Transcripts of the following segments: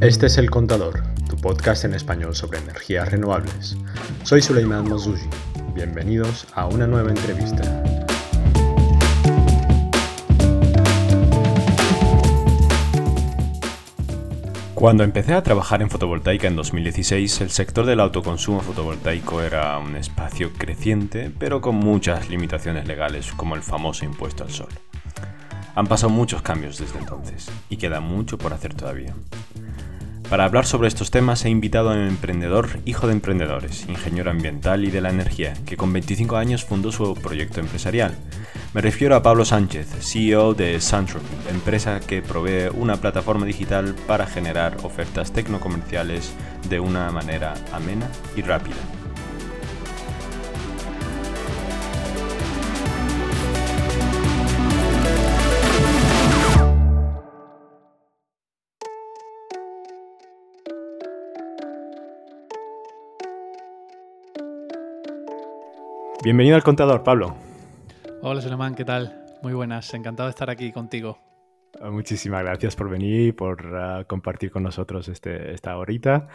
Este es El Contador, tu podcast en español sobre energías renovables. Soy Suleiman Mozuji. Bienvenidos a una nueva entrevista. Cuando empecé a trabajar en fotovoltaica en 2016, el sector del autoconsumo fotovoltaico era un espacio creciente, pero con muchas limitaciones legales, como el famoso impuesto al sol. Han pasado muchos cambios desde entonces, y queda mucho por hacer todavía. Para hablar sobre estos temas he invitado a un emprendedor, hijo de emprendedores, ingeniero ambiental y de la energía, que con 25 años fundó su proyecto empresarial. Me refiero a Pablo Sánchez, CEO de Santropy, empresa que provee una plataforma digital para generar ofertas tecnocomerciales de una manera amena y rápida. Bienvenido al contador, Pablo. Hola, Suleiman, ¿qué tal? Muy buenas, encantado de estar aquí contigo. Ah, muchísimas gracias por venir y por ah, compartir con nosotros este, esta horita.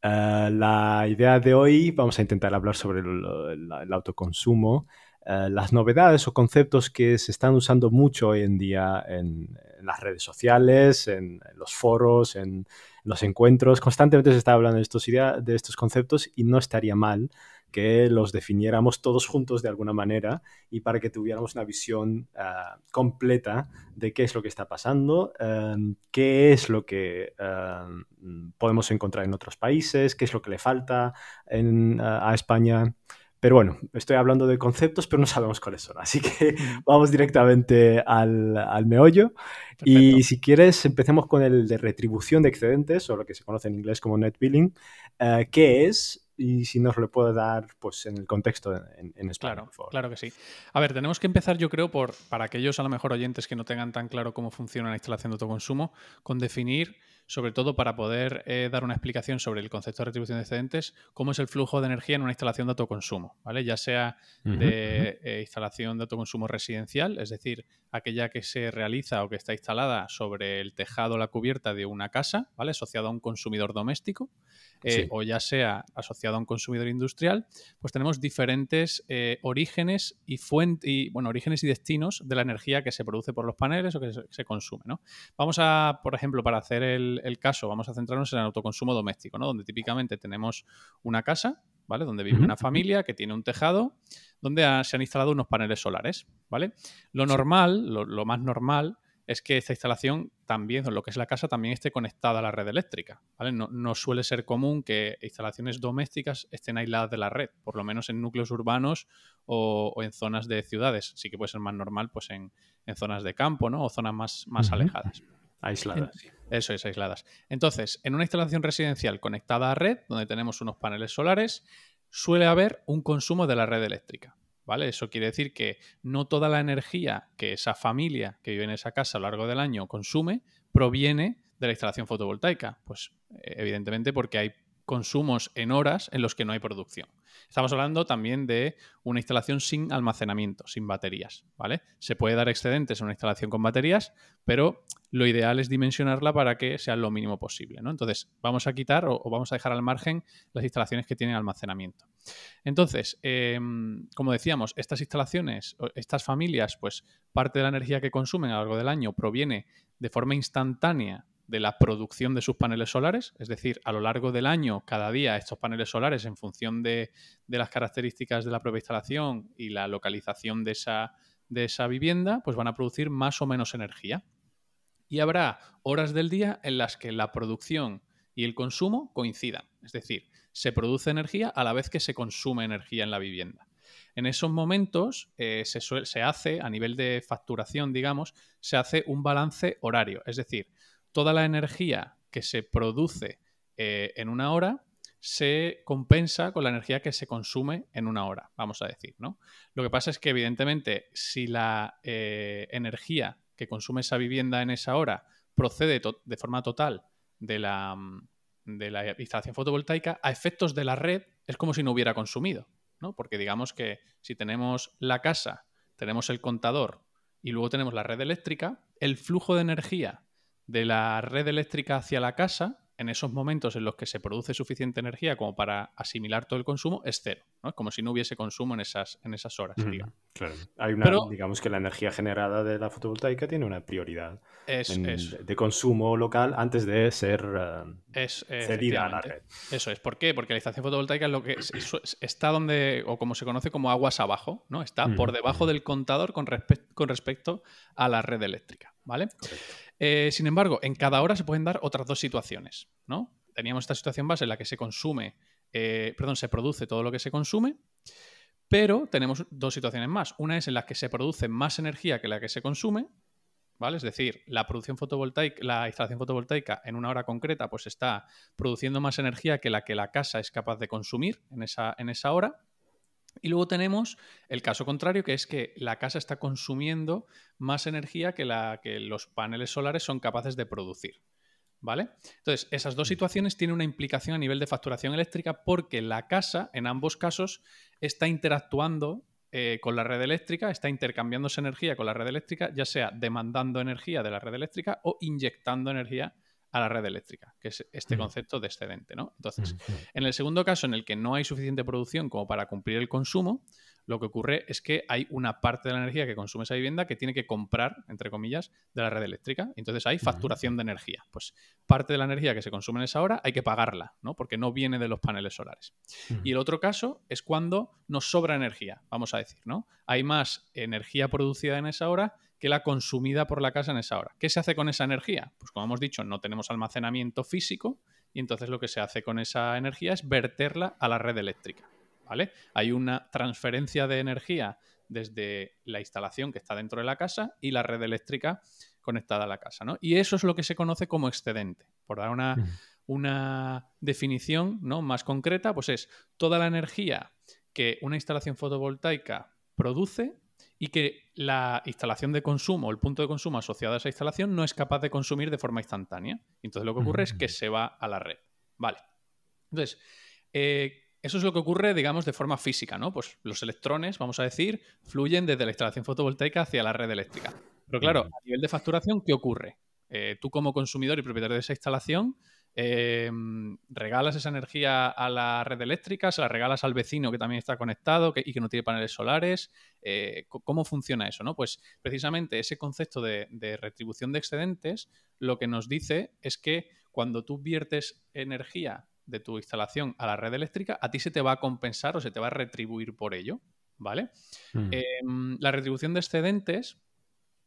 Ah, la idea de hoy, vamos a intentar hablar sobre el, autoconsumo, las novedades o conceptos que se están usando mucho hoy en día en, las redes sociales, en, los foros, en, los encuentros. Constantemente se está hablando de estos, de estos conceptos y no estaría mal que los definiéramos todos juntos de alguna manera y para que tuviéramos una visión ah, completa de qué es lo que está pasando, em, qué es lo que em, podemos encontrar en otros países, qué es lo que le falta a España. Pero bueno, estoy hablando de conceptos, pero no sabemos cuáles son. Así que vamos directamente al, meollo. Y si quieres, empecemos con el de retribución de excedentes, o lo que se conoce en inglés como net billing. Eh, ¿Qué es? Y si nos lo puede dar pues en el contexto en, en Claro, claro que sí. A ver, tenemos que empezar yo creo por, para aquellos a lo mejor oyentes que no tengan tan claro cómo funciona la instalación de autoconsumo, con definir sobre todo para poder eh, dar una explicación sobre el concepto de retribución de excedentes, cómo es el flujo de energía en una instalación de autoconsumo, ¿vale? Ya sea de eh, instalación de autoconsumo residencial, es decir, aquella que se realiza o que está instalada sobre el tejado o la cubierta de una casa, ¿vale? Asociada a un consumidor doméstico, eh, o ya sea asociado a un consumidor industrial, pues tenemos diferentes orígenes y fuentes, y, bueno, orígenes y destinos de la energía que se produce por los paneles o que se, se consume, ¿no? Vamos a, por ejemplo, para hacer el, el, caso, vamos a centrarnos en el autoconsumo doméstico, ¿no? Donde típicamente tenemos una casa, ¿vale? Donde vive una familia que tiene un tejado, donde se han instalado unos paneles solares, ¿vale? Lo normal, lo, más normal, es que esta instalación también, lo que es la casa, también esté conectada a la red eléctrica. ¿vale? No, suele ser común que instalaciones domésticas estén aisladas de la red, por lo menos en núcleos urbanos o, en zonas de ciudades. Sí que puede ser más normal pues en, zonas de campo ¿no? o zonas más, más alejadas. Aisladas. Eso es, aisladas. Entonces, en una instalación residencial conectada a red, donde tenemos unos paneles solares, suele haber un consumo de la red eléctrica. ¿Vale? Eso quiere decir que no toda la energía que esa familia que vive en esa casa a lo largo del año consume proviene de la instalación fotovoltaica. Pues evidentemente porque hay consumos en horas en los que no hay producción. Estamos hablando también de una instalación sin almacenamiento, sin baterías, ¿vale? Se puede dar excedentes en una instalación con baterías, pero lo ideal es dimensionarla para que sea lo mínimo posible, ¿no? Entonces, vamos a quitar o, vamos a dejar al margen las instalaciones que tienen almacenamiento. Entonces, em, como decíamos, estas instalaciones, estas familias, pues parte de la energía que consumen a lo largo del año proviene de forma instantánea de la producción de sus paneles solares, es decir, a lo largo del año, cada día estos paneles solares, en función de, las características de la propia instalación y la localización de esa, de esa vivienda, pues van a producir más o menos energía. Y habrá horas del día en las que la producción y el consumo coincidan, es decir, se produce energía a la vez que se consume energía en la vivienda. En esos momentos eh, se, se hace, a nivel de facturación, digamos, se hace un balance horario, es decir, toda la energía que se produce eh, en una hora se compensa con la energía que se consume en una hora, vamos a decir, ¿no? Lo que pasa es que, evidentemente, si la eh, energía que consume esa vivienda en esa hora procede de forma total de la, mm, de la instalación fotovoltaica, a efectos de la red es como si no hubiera consumido, ¿no? Porque digamos que si tenemos la casa, tenemos el contador y luego tenemos la red eléctrica, el flujo de energía de la red eléctrica hacia la casa en esos momentos en los que se produce suficiente energía como para asimilar todo el consumo es cero. ¿no? Es como si no hubiese consumo en esas, en esas horas. Claro. Hay una, digamos que la energía generada de la fotovoltaica tiene una prioridad de consumo local antes de ser eh, cedida a la red. Eso es. ¿Por qué? Porque la estación fotovoltaica es lo que está donde, o como se conoce como aguas abajo, ¿no? Está por debajo del contador con, con respecto a la red eléctrica. ¿Vale? Eh, sin embargo, en cada hora se pueden dar otras dos situaciones, ¿no? Teníamos esta situación base en la que se consume, eh, perdón, se produce todo lo que se consume, pero tenemos dos situaciones más. Una es en la que se produce más energía que la que se consume, ¿vale? Es decir, la producción fotovoltaica, la instalación fotovoltaica en una hora concreta, pues está produciendo más energía que la que la casa es capaz de consumir en esa, en esa hora. Y luego tenemos el caso contrario, que es que la casa está consumiendo más energía que la que los paneles solares son capaces de producir. ¿Vale? Entonces, esas dos mm. situaciones tienen una implicación a nivel de facturación eléctrica porque la casa, en ambos casos, está interactuando eh, con la red eléctrica, está intercambiándose energía con la red eléctrica, ya sea demandando energía de la red eléctrica o inyectando energía a la red eléctrica, que es este mm. concepto de excedente, ¿no? Entonces, mm, en el segundo caso, en el que no hay suficiente producción como para cumplir el consumo, lo que ocurre es que hay una parte de la energía que consume esa vivienda que tiene que comprar, entre comillas, de la red eléctrica. Entonces hay facturación de energía. Pues parte de la energía que se consume en esa hora hay que pagarla, ¿no? Porque no viene de los paneles solares. Y el otro caso es cuando nos sobra energía, vamos a decir, ¿no? Hay más energía producida en esa hora que la consumida por la casa en esa hora. ¿Qué se hace con esa energía? Pues como hemos dicho, no tenemos almacenamiento físico y entonces lo que se hace con esa energía es verterla a la red eléctrica. ¿vale? Hay una transferencia de energía desde la instalación que está dentro de la casa y la red eléctrica conectada a la casa, ¿no? Y eso es lo que se conoce como excedente. Por dar una, una definición ¿no? más concreta, pues es toda la energía que una instalación fotovoltaica produce y que la instalación de consumo, el punto de consumo asociado a esa instalación no es capaz de consumir de forma instantánea. Entonces lo que ocurre es que se va a la red. Vale. Entonces, eh, eso es lo que ocurre, digamos, de forma física, ¿no? Pues los electrones, vamos a decir, fluyen desde la instalación fotovoltaica hacia la red eléctrica. Pero claro, a nivel de facturación, ¿qué ocurre? Eh, tú como consumidor y propietario de esa instalación, eh, regalas esa energía a la red eléctrica, se la regalas al vecino que también está conectado y que no tiene paneles solares. Eh, ¿Cómo funciona eso? ¿no? Pues precisamente ese concepto de, de, retribución de excedentes lo que nos dice es que cuando tú viertes energía de tu instalación a la red eléctrica, a ti se te va a compensar o se te va a retribuir por ello. ¿Vale? Mm. Em, la retribución de excedentes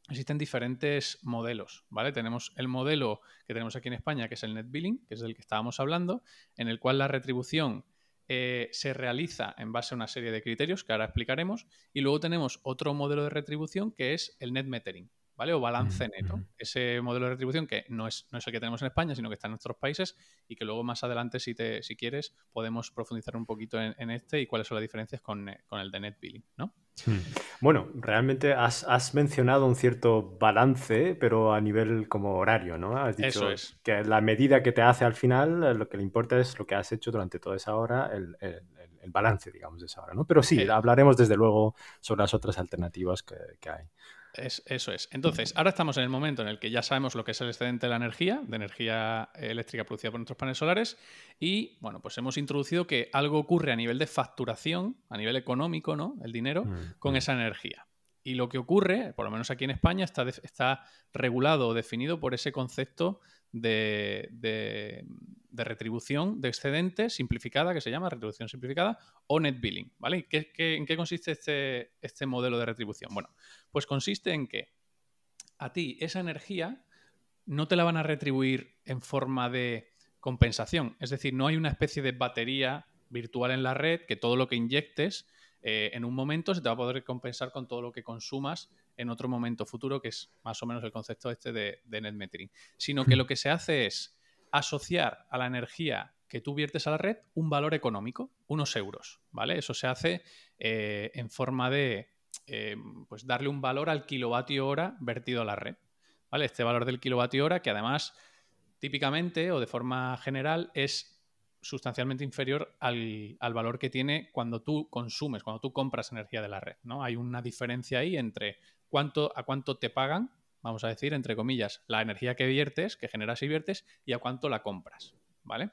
existen diferentes modelos, ¿vale? Tenemos el modelo que tenemos aquí en España, que es el net billing, que es del que estábamos hablando, en el cual la retribución eh, se realiza en base a una serie de criterios que ahora explicaremos, y luego tenemos otro modelo de retribución que es el net metering, ¿vale? O balance neto. Ese modelo de retribución que no es, no es el que tenemos en España, sino que está en nuestros países y que luego más adelante, si, te, si quieres, podemos profundizar un poquito en, este y cuáles son las diferencias con, eh, con el de net billing, ¿no? Hmm. Bueno, realmente has, has, mencionado un cierto balance, pero a nivel como horario, ¿no? Has dicho Eso es. que la medida que te hace al final, eh, lo que le importa es lo que has hecho durante toda esa hora, el, el, el balance, digamos, de esa hora, ¿no? Pero sí, hablaremos desde luego sobre las otras alternativas que, que hay. Es, eso es. Entonces, ahora estamos en el momento en el que ya sabemos lo que es el excedente de la energía, de energía eléctrica producida por nuestros paneles solares, y bueno, pues hemos introducido que algo ocurre a nivel de facturación, a nivel económico, ¿no? El dinero, mm, con mm. esa energía. Y lo que ocurre, por lo menos aquí en España, está, está regulado o definido por ese concepto de, de retribución de excedentes simplificada, que se llama retribución simplificada, o net billing, ¿vale? ¿Qué, en qué consiste este, este modelo de retribución? Bueno, pues consiste en que a ti esa energía no te la van a retribuir en forma de compensación, es decir, no hay una especie de batería virtual en la red que todo lo que inyectes eh, en un momento se te va a poder compensar con todo lo que consumas en otro momento futuro, que es más o menos el concepto este de, de net metering, sino que hmm. lo que se hace es asociar a la energía que tú viertes a la red un valor económico, unos euros, ¿vale? Eso se hace eh, en forma de eh, pues darle un valor al kilovatio hora vertido a la red, ¿vale? Este valor del kilovatio hora que además típicamente o de forma general es sustancialmente inferior al, al, valor que tiene cuando tú consumes, cuando tú compras energía de la red, ¿no? Hay una diferencia ahí entre cuánto, a cuánto te pagan vamos a decir, entre comillas, la energía que viertes, que generas y viertes, y a cuánto la compras. ¿Vale?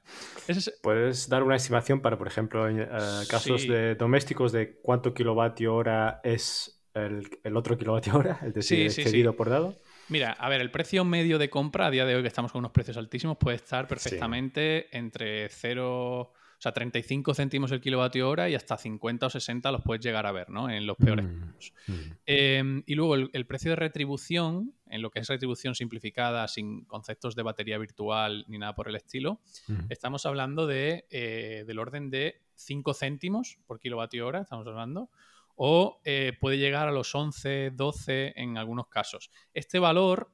¿Puedes dar una estimación para, por ejemplo, en casos de domésticos de cuánto kilovatio hora es el, otro kilovatio hora, el decir, sí, por dado? Mira, a ver, el precio medio de compra a día de hoy, que estamos con unos precios altísimos, puede estar perfectamente entre 0, o sea, 35 céntimos el kilovatio hora y hasta 50 o 60 los puedes llegar a ver, ¿no? En los peores mm, casos. Mm. Em, y luego el, precio de retribución, en lo que es retribución simplificada, sin conceptos de batería virtual ni nada por el estilo, mm. estamos hablando de, eh, del orden de 5 céntimos por kilovatio hora, estamos hablando, o eh, puede llegar a los 11, 12 en algunos casos. Este valor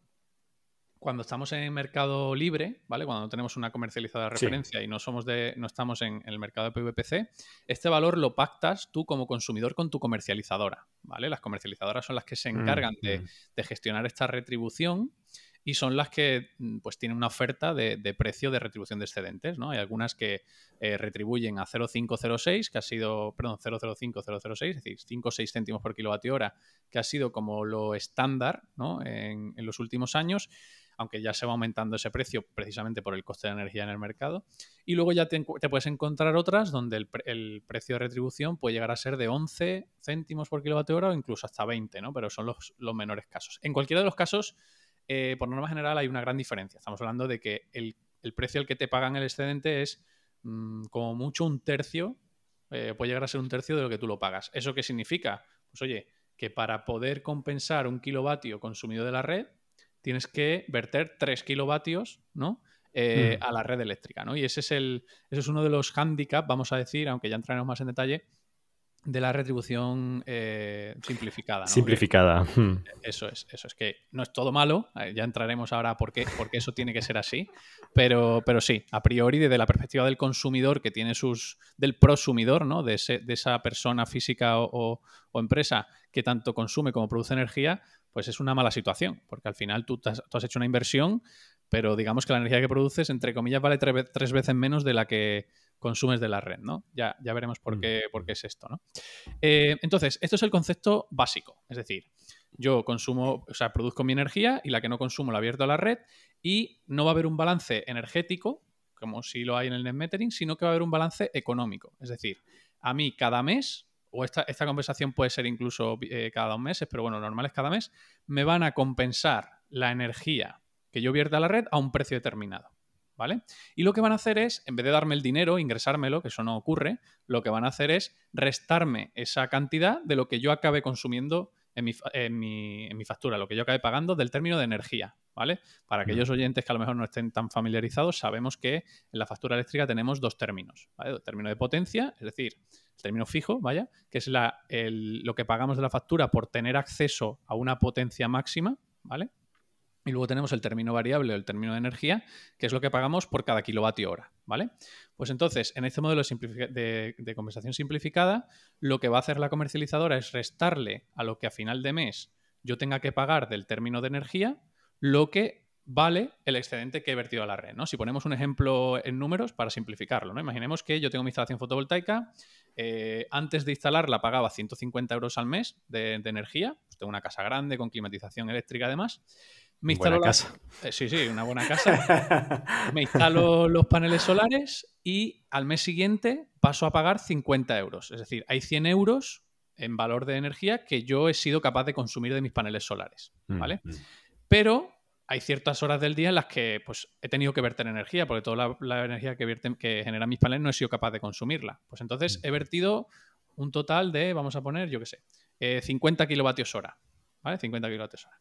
cuando estamos en el mercado libre, ¿vale? Cuando no tenemos una comercializada de referencia y no somos de, no estamos en, el mercado de PVPC, este valor lo pactas tú como consumidor con tu comercializadora, ¿vale? Las comercializadoras son las que se mm, encargan de, mm. de, gestionar esta retribución y son las que mm, pues tienen una oferta de, precio de retribución de excedentes, ¿no? Hay algunas que eh, retribuyen a 0,506, que ha sido, perdón, 0,05006, es decir, 5 o 6 céntimos por kilovatio hora, que ha sido como lo estándar, ¿no? En, en los últimos años aunque ya se va aumentando ese precio precisamente por el coste de energía en el mercado. Y luego ya te, puedes encontrar otras donde el, precio de retribución puede llegar a ser de 11 céntimos por kilovatio hora o incluso hasta 20, ¿no? Pero son los, menores casos. En cualquiera de los casos, eh, por norma general, hay una gran diferencia. Estamos hablando de que el, precio al que te pagan el excedente es mm, como mucho un tercio, eh, puede llegar a ser un tercio de lo que tú lo pagas. ¿Eso qué significa? Pues oye, que para poder compensar un kilovatio consumido de la red, tienes que verter 3 kilovatios, ¿no? Eh, mm. a la red eléctrica, ¿no? Y ese es, el, ese es uno de los hándicaps, vamos a decir, aunque ya entraremos más en detalle, de la retribución eh, simplificada. Simplificada. Hmm. Eso es, eso es que no es todo malo, eh, ya entraremos ahora por qué, porque eso tiene que ser así, pero, pero sí, a priori desde la perspectiva del consumidor que tiene sus, del prosumidor, ¿no? de, ese, de esa persona física o, empresa que tanto consume como produce energía, pues es una mala situación, porque al final tú, has, hecho una inversión, pero digamos que la energía que produces, entre comillas, vale tres veces menos de la que consumes de la red, ¿no? Ya, ya veremos por mm. qué, por qué es esto, ¿no? Eh, entonces, esto es el concepto básico, es decir, yo consumo, o sea, produzco mi energía y la que no consumo la abierto a la red y no va a haber un balance energético, como si lo hay en el net metering, sino que va a haber un balance económico. Es decir, a mí cada mes o esta, esta conversación puede ser incluso eh, cada dos meses, pero bueno, normal es cada mes, me van a compensar la energía que yo vierta a la red a un precio determinado. ¿Vale? Y lo que van a hacer es, en vez de darme el dinero, ingresármelo, que eso no ocurre, lo que van a hacer es restarme esa cantidad de lo que yo acabe consumiendo en mi, en mi, factura, lo que yo acabe pagando del término de energía, ¿vale? Para aquellos oyentes que a lo mejor no estén tan familiarizados, sabemos que en la factura eléctrica tenemos dos términos, ¿vale? El término de potencia, es decir, el término fijo, vaya, que es la, lo que pagamos de la factura por tener acceso a una potencia máxima, ¿vale? Y luego tenemos el término variable o el término de energía, que es lo que pagamos por cada kilovatio hora, ¿vale? Pues entonces, en este modelo de, compensación simplificada, lo que va a hacer la comercializadora es restarle a lo que a final de mes yo tenga que pagar del término de energía lo que vale el excedente que he vertido a la red, ¿no? Si ponemos un ejemplo en números para simplificarlo, ¿no? Imaginemos que yo tengo mi instalación fotovoltaica, eh, antes de instalarla pagaba 150 euros al mes de, energía, pues tengo una casa grande con climatización eléctrica además, me instalo casa. Eh, sí, sí, una buena casa. me instalo los paneles solares y al mes siguiente paso a pagar 50 euros. Es decir, hay 100 euros en valor de energía que yo he sido capaz de consumir de mis paneles solares. Mm, ¿Vale? Mm. Pero hay ciertas horas del día en las que pues, he tenido que verter energía, porque toda la, energía que, vierten, que generan mis paneles no he sido capaz de consumirla. Pues entonces he vertido un total de, vamos a poner, yo qué sé, 50 eh, kilovatios hora. ¿Vale? 50 kilovatios hora.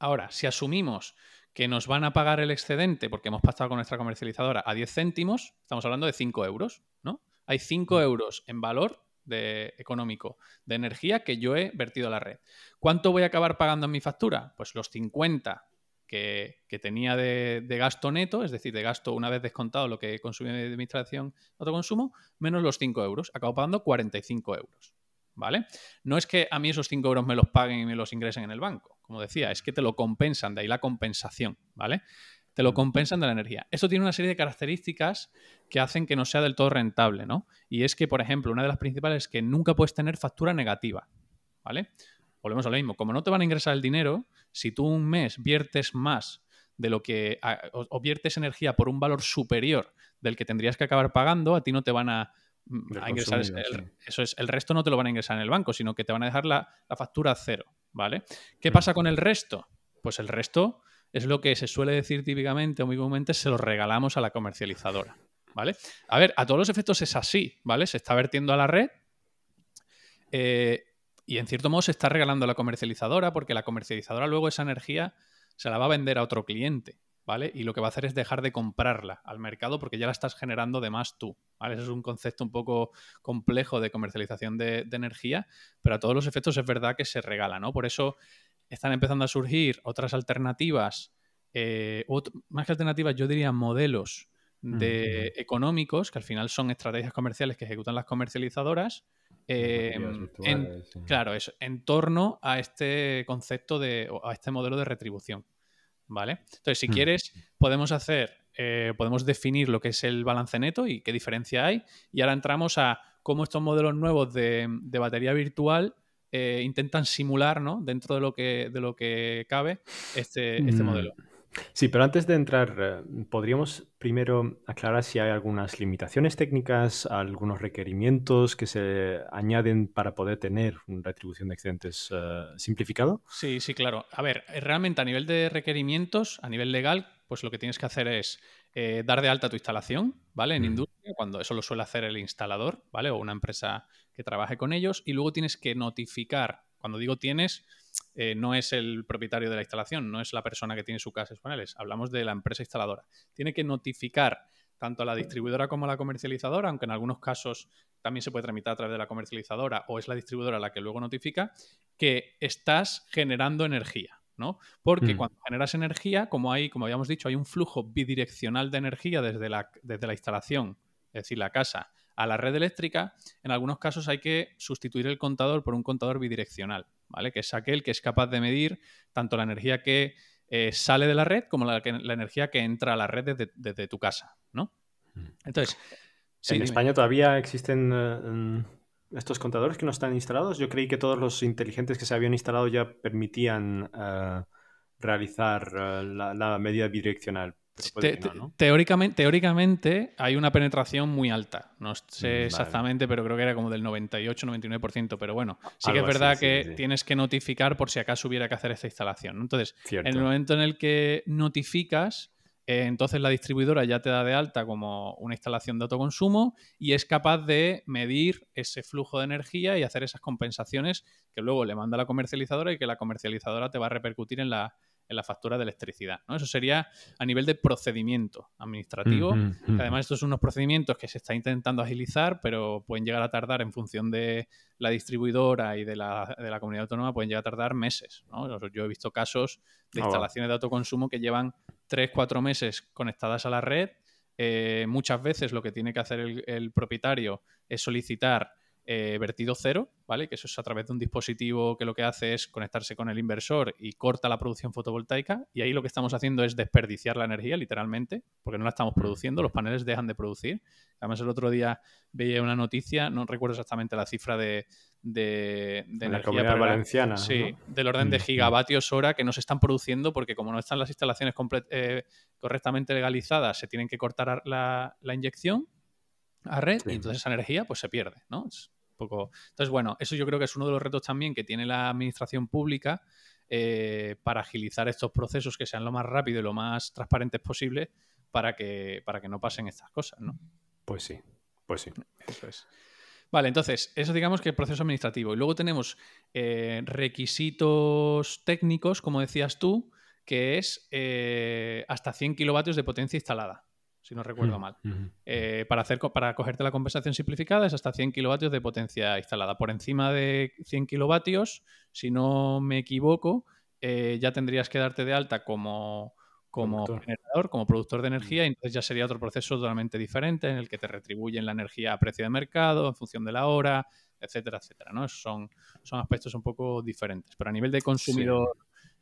Ahora, si asumimos que nos van a pagar el excedente porque hemos pactado con nuestra comercializadora a 10 céntimos, estamos hablando de 5 euros, ¿no? Hay 5 mm. euros en valor de, económico de energía que yo he vertido a la red. ¿Cuánto voy a acabar pagando en mi factura? Pues los 50 que, tenía de, gasto neto, es decir, de gasto una vez descontado lo que consumí de administración autoconsumo, menos los 5 euros. Acabo pagando 45 euros. ¿Vale? No es que a mí esos 5 euros me los paguen y me los ingresen en el banco, como decía, es que te lo compensan, de ahí la compensación, ¿vale? Te lo compensan de la energía. Esto tiene una serie de características que hacen que no sea del todo rentable, ¿no? Y es que, por ejemplo, una de las principales es que nunca puedes tener factura negativa, ¿vale? volvemos a lo mismo, como no te van a ingresar el dinero, si tú un mes viertes más de lo que o, viertes energía por un valor superior del que tendrías que acabar pagando, a ti no te van a, ingresar el, eso es el resto no te lo van a ingresar en el banco, sino que te van a dejar la, factura cero, ¿vale? ¿Qué mm. pasa con el resto? Pues el resto es lo que se suele decir típicamente o muy comúnmente, se lo regalamos a la comercializadora, ¿vale? A ver, a todos los efectos es así, ¿vale? Se está vertiendo a la red eh, y en cierto modo se está regalando a la comercializadora porque la comercializadora luego esa energía se la va a vender a otro cliente, ¿vale? Y lo que va a hacer es dejar de comprarla al mercado porque ya la estás generando de más tú, ¿vale? Ese es un concepto un poco complejo de comercialización de, energía, pero a todos los efectos es verdad que se regala, ¿no? Por eso están empezando a surgir otras alternativas, eh, más que alternativas, yo diría modelos de económicos, que al final son estrategias comerciales que ejecutan las comercializadoras, Em, en, Claro, eso, en torno a este concepto de, a este modelo de retribución. ¿Vale? Entonces, si hmm. quieres, podemos hacer, eh, podemos definir lo que es el balance neto y qué diferencia hay. Y ahora entramos a cómo estos modelos nuevos de, batería virtual eh, intentan simular, ¿no? Dentro de lo que, de lo que cabe, este, este mm. modelo. Sí, pero antes de entrar, eh, ¿podríamos primero aclarar si hay algunas limitaciones técnicas, algunos requerimientos que se añaden para poder tener una retribución de excedentes eh, simplificado? Sí, sí, claro. A ver, eh, realmente a nivel de requerimientos, a nivel legal, pues lo que tienes que hacer es dar de alta tu instalación, ¿vale? En industria, cuando eso lo suele hacer el instalador, ¿vale? O una empresa que trabaje con ellos, y luego tienes que notificar, cuando digo tienes, eh, no es el propietario de la instalación, no es la persona que tiene su casa paneles, hablamos de la empresa instaladora. Tiene que notificar tanto a la distribuidora como a la comercializadora, aunque en algunos casos también se puede tramitar a través de la comercializadora o es la distribuidora la que luego notifica, que estás generando energía. ¿no? Porque mm. cuando generas energía, como hay, como habíamos dicho, hay un flujo bidireccional de energía desde la, desde la instalación, es decir, la casa, a la red eléctrica, en algunos casos hay que sustituir el contador por un contador bidireccional. ¿vale? Que es aquel que es capaz de medir tanto la energía que eh, sale de la red como la, energía que entra a la red desde, tu casa, ¿no? Mm. Entonces... ¿En España todavía existen eh, estos contadores que no están instalados? Yo creí que todos los inteligentes que se habían instalado ya permitían eh, realizar la, medida bidireccional teóricamente, teóricamente hay una penetración muy alta. No sé exactamente, pero creo que era como del 98-99%. Pero bueno, sí que es verdad que tienes que notificar por si acaso hubiera que hacer esta instalación. Entonces, en el momento en el que notificas, eh, entonces la distribuidora ya te da de alta como una instalación de autoconsumo y es capaz de medir ese flujo de energía y hacer esas compensaciones que luego le manda a la comercializadora y que la comercializadora te va a repercutir en la en la factura de electricidad. ¿no? Eso sería a nivel de procedimiento administrativo. Además, estos son unos procedimientos que se está intentando agilizar, pero pueden llegar a tardar en función de la distribuidora y de la, de la comunidad autónoma, pueden llegar a tardar meses. Yo he visto casos de ah, instalaciones de autoconsumo que llevan 3, 4 meses conectadas a la red. Eh, muchas veces lo que tiene que hacer el propietario es solicitar eh, vertido cero, ¿vale? Que eso es a través de un dispositivo que lo que hace es conectarse con el inversor y corta la producción fotovoltaica. Y ahí lo que estamos haciendo es desperdiciar la energía, literalmente, porque no la estamos produciendo, los paneles dejan de producir. Además, el otro día veía una noticia, no recuerdo exactamente la cifra de, de, la comunidad valenciana. Sí, del orden de mm, mm. gigavatios hora que no se están produciendo porque como no están las instalaciones eh, correctamente legalizadas, se tienen que cortar la, inyección a red y entonces esa energía pues se pierde, ¿no? Entonces, bueno, eso yo creo que es uno de los retos también que tiene la administración pública eh, para agilizar estos procesos que sean lo más rápido y lo más transparentes posible para que, para que no pasen estas cosas, ¿no? Pues sí, pues sí. Eso es. Vale, entonces, eso digamos que el proceso administrativo. Y luego tenemos eh, requisitos técnicos, como decías tú, que es eh, hasta 100 kilovatios de potencia instalada si no recuerdo mm, mal. Eh, para, hacer, para cogerte la compensación simplificada es hasta 100 kilovatios de potencia instalada. Por encima de 100 kilovatios, si no me equivoco, eh, ya tendrías que darte de alta como, como generador, como productor de energía, y entonces ya sería otro proceso totalmente diferente en el que te retribuyen la energía a precio de mercado, en función de la hora, etcétera, etcétera. ¿no? son, son aspectos un poco diferentes. Pero a nivel de consumidor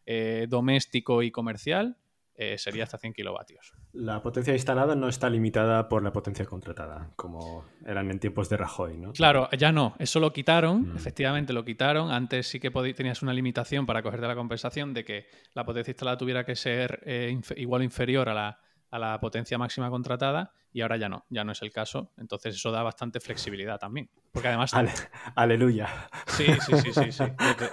eh, doméstico y comercial, eh, sería hasta 100 kilovatios. La potencia instalada no está limitada por la potencia contratada, como eran en tiempos de Rajoy, ¿no? Claro, ya no. Eso lo quitaron, mm. efectivamente lo quitaron. Antes sí que tenías una limitación para cogerte la compensación de que la potencia instalada tuviera que ser eh, igual o inferior a la, a la potencia máxima contratada y ahora ya no, ya no es el caso. Entonces eso da bastante flexibilidad también. Porque además... aleluya. Sí, sí, sí, sí, sí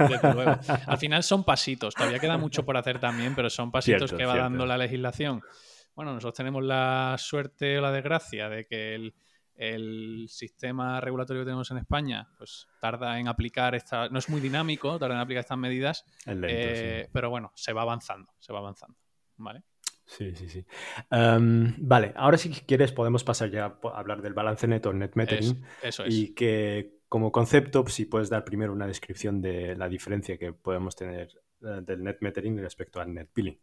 desde, luego. Al final son pasitos, todavía queda mucho por hacer también, pero son pasitos que va dando la legislación. Bueno, nosotros tenemos la suerte o la desgracia de que el, el sistema regulatorio que tenemos en España pues tarda en aplicar esta no es muy dinámico tarda en aplicar estas medidas eh, pero bueno se va avanzando se va avanzando vale Sí, sí, sí. Em, vale, ahora si quieres podemos pasar ya a hablar del balance neto, net metering. eso es. Y que como concepto, si puedes dar primero una descripción de la diferencia que podemos tener eh, del net metering respecto al net billing.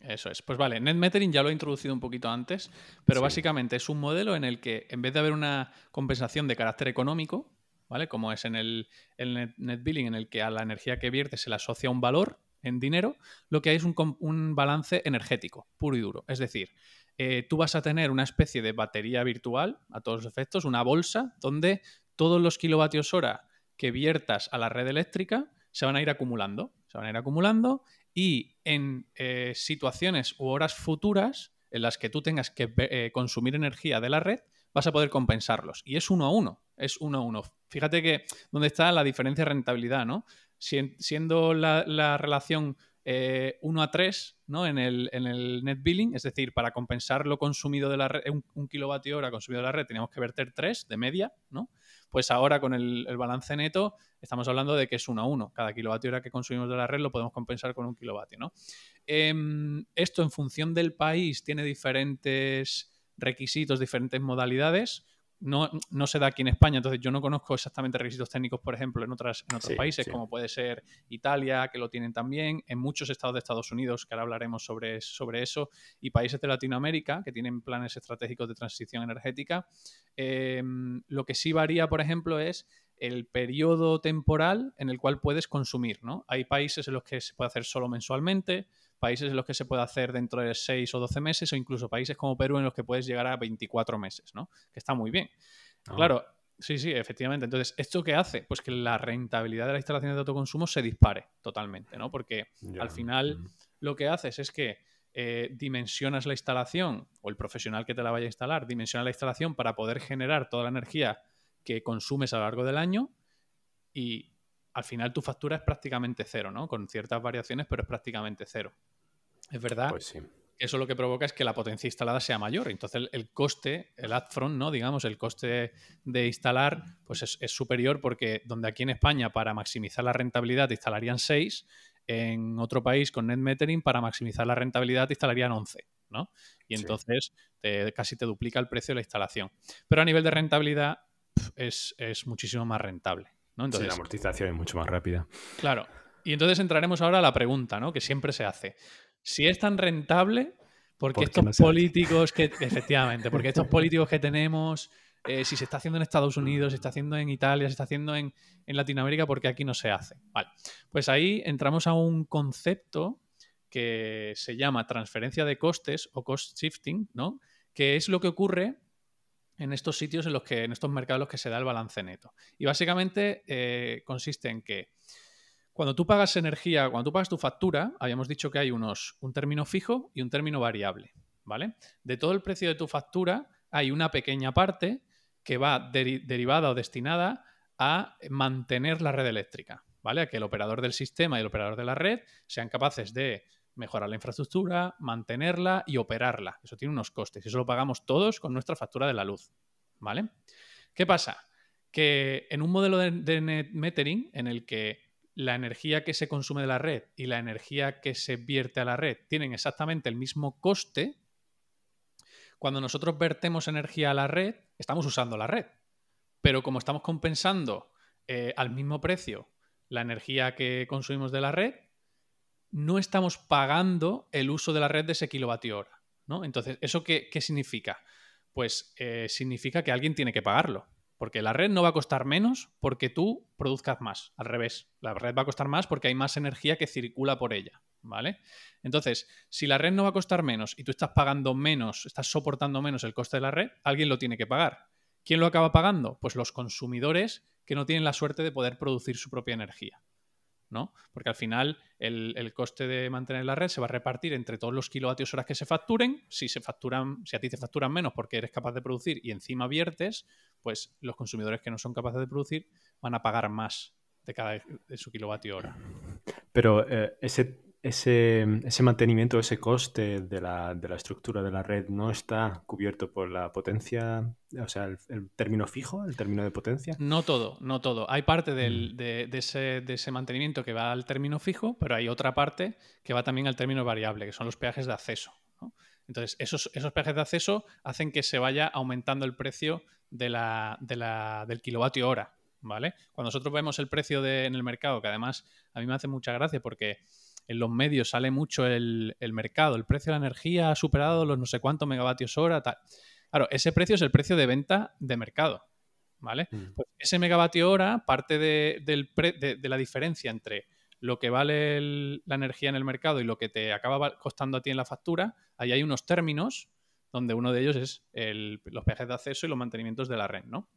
Eso es. Pues vale, net metering ya lo he introducido un poquito antes, pero básicamente es un modelo en el que en vez de haber una compensación de carácter económico, ¿vale? Como es en el, el net billing, en el que a la energía que vierte se le asocia un valor, en dinero, lo que hay es un, balance energético, puro y duro. Es decir, eh, tú vas a tener una especie de batería virtual, a todos los efectos, una bolsa donde todos los kilovatios hora que viertas a la red eléctrica se van a ir acumulando, se van a ir acumulando y en eh, situaciones u horas futuras en las que tú tengas que eh, consumir energía de la red, vas a poder compensarlos. Y es uno a uno, es uno a uno. Fíjate que dónde está la diferencia de rentabilidad, ¿no? Siendo la, relación 1 eh, a 3 ¿no? en, el, en, el, net billing, es decir, para compensar lo consumido de la red, un, kilovatio hora consumido de la red, teníamos que verter 3 de media, ¿no? Pues ahora con el, balance neto estamos hablando de que es 1 a 1. Cada kilovatio hora que consumimos de la red lo podemos compensar con un kilovatio, ¿no? Em, esto en función del país tiene diferentes requisitos, diferentes modalidades no, no, se da aquí en España, entonces yo no conozco exactamente requisitos técnicos, por ejemplo, en, otras, en otros países, como puede ser Italia, que lo tienen también, en muchos estados de Estados Unidos, que ahora hablaremos sobre, sobre eso, y países de Latinoamérica, que tienen planes estratégicos de transición energética. Em, lo que sí varía, por ejemplo, es el periodo temporal en el cual puedes consumir, ¿no? Hay países en los que se puede hacer solo mensualmente, países en los que se puede hacer dentro de 6 o 12 meses, o incluso países como Perú en los que puedes llegar a 24 meses, ¿no? Que está muy bien. Ah. Claro, sí, sí, efectivamente. Entonces, ¿esto qué hace? Pues que la rentabilidad de las instalaciones de autoconsumo se dispare totalmente, ¿no? Porque al final lo que haces es que eh, dimensionas la instalación, o el profesional que te la vaya a instalar, dimensiona la instalación para poder generar toda la energía que consumes a lo largo del año y al final tu factura es prácticamente cero, ¿no? Con ciertas variaciones, pero es prácticamente cero. Es verdad. Pues sí. Eso lo que provoca es que la potencia instalada sea mayor. Entonces el, coste, el upfront, ¿no? Digamos, el coste de instalar, pues es, superior porque donde aquí en España para maximizar la rentabilidad instalarían 6, en otro país con net metering para maximizar la rentabilidad instalarían 11, ¿no? Y entonces casi te duplica el precio de la instalación. Pero a nivel de rentabilidad es, es muchísimo más rentable. Entonces, la amortización es mucho más rápida. Claro. Y entonces entraremos ahora a la pregunta, ¿no? Que siempre se hace. Si es tan rentable, porque estos políticos que. Efectivamente, porque estos políticos que tenemos. Eh, si se está haciendo en Estados Unidos, se está haciendo en Italia, se está haciendo en, en Latinoamérica, porque aquí no se hace. Vale. Pues ahí entramos a un concepto que se llama transferencia de costes o cost shifting, ¿no? Que es lo que ocurre en estos sitios en los que, en estos mercados en los que se da el balance neto. Y básicamente eh, consiste en que cuando tú pagas energía, cuando tú pagas tu factura, habíamos dicho que hay unos, un término fijo y un término variable, ¿vale? De todo el precio de tu factura hay una pequeña parte que va derivada o destinada a mantener la red eléctrica, ¿vale? A que el operador del sistema y el operador de la red sean capaces de mejorar la infraestructura, mantenerla y operarla. Eso tiene unos costes y eso lo pagamos todos con nuestra factura de la luz. ¿Vale? ¿Qué pasa? Que en un modelo de, net metering en el que la energía que se consume de la red y la energía que se vierte a la red tienen exactamente el mismo coste, cuando nosotros vertemos energía a la red, estamos usando la red. Pero como estamos compensando eh, al mismo precio la energía que consumimos de la red, no estamos pagando el uso de la red de ese kilovatio hora. ¿no? Entonces, ¿eso qué, significa? Pues eh, significa que alguien tiene que pagarlo. Porque la red no va a costar menos porque tú produzcas más. Al revés, la red va a costar más porque hay más energía que circula por ella. ¿vale? Entonces, si la red no va a costar menos y tú estás pagando menos, estás soportando menos el coste de la red, alguien lo tiene que pagar. ¿Quién lo acaba pagando? Pues los consumidores que no tienen la suerte de poder producir su propia energía. ¿No? Porque al final el, coste de mantener la red se va a repartir entre todos los kilovatios horas que se facturen. Si se facturan, si a ti te facturan menos porque eres capaz de producir y encima viertes, pues los consumidores que no son capaces de producir van a pagar más de cada de su kilovatio hora. Pero eh, ese ese, ese, mantenimiento, ese coste de la, de la, estructura de la red no está cubierto por la potencia, o sea, el, término fijo, el término de potencia. No todo, no todo. Hay parte del, mm. de, de, ese, de, ese, mantenimiento que va al término fijo, pero hay otra parte que va también al término variable, que son los peajes de acceso. Entonces, esos, esos peajes de acceso hacen que se vaya aumentando el precio de la, del kilovatio hora. ¿Vale? Cuando nosotros vemos el precio en el mercado, que además a mí me hace mucha gracia porque en los medios sale mucho el, mercado, el precio de la energía ha superado los no sé cuántos megavatios hora, tal. Claro, ese precio es el precio de venta de mercado, ¿vale? Mm. Pues ese megavatio hora parte de, la diferencia entre lo que vale la energía en el mercado y lo que te acaba costando a ti en la factura, ahí hay unos términos donde uno de ellos es los peajes de acceso y los mantenimientos de la red, ¿no?